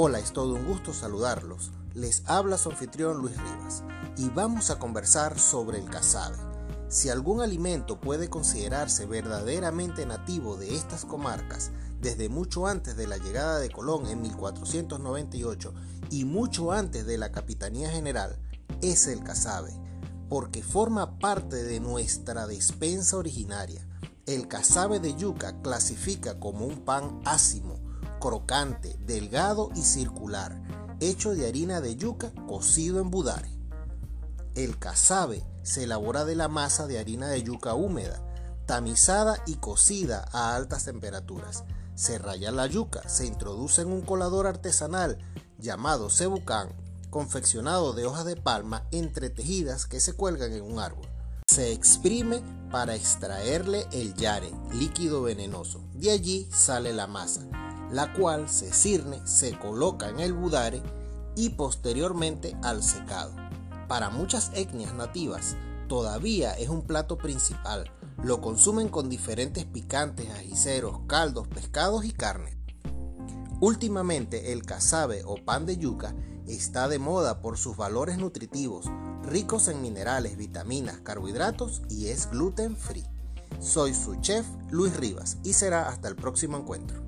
Hola, es todo un gusto saludarlos. Les habla su anfitrión Luis Rivas y vamos a conversar sobre el casabe. Si algún alimento puede considerarse verdaderamente nativo de estas comarcas desde mucho antes de la llegada de Colón en 1498 y mucho antes de la Capitanía General, es el casabe, porque forma parte de nuestra despensa originaria. El casabe de yuca clasifica como un pan ácimo, crocante, delgado y circular, hecho de harina de yuca cocido en budare. El casabe se elabora de la masa de harina de yuca húmeda, tamizada y cocida a altas temperaturas. Se raya la yuca, se introduce en un colador artesanal llamado cebucán, confeccionado de hojas de palma entretejidas que se cuelgan en un árbol. Se exprime para extraerle el yare, líquido venenoso. De allí sale la masa la cual se cirne, se coloca en el budare y posteriormente al secado. Para muchas etnias nativas todavía es un plato principal. Lo consumen con diferentes picantes, ajiceros, caldos, pescados y carne. Últimamente el casabe o pan de yuca está de moda por sus valores nutritivos, ricos en minerales, vitaminas, carbohidratos y es gluten free. Soy su chef Luis Rivas y será hasta el próximo encuentro.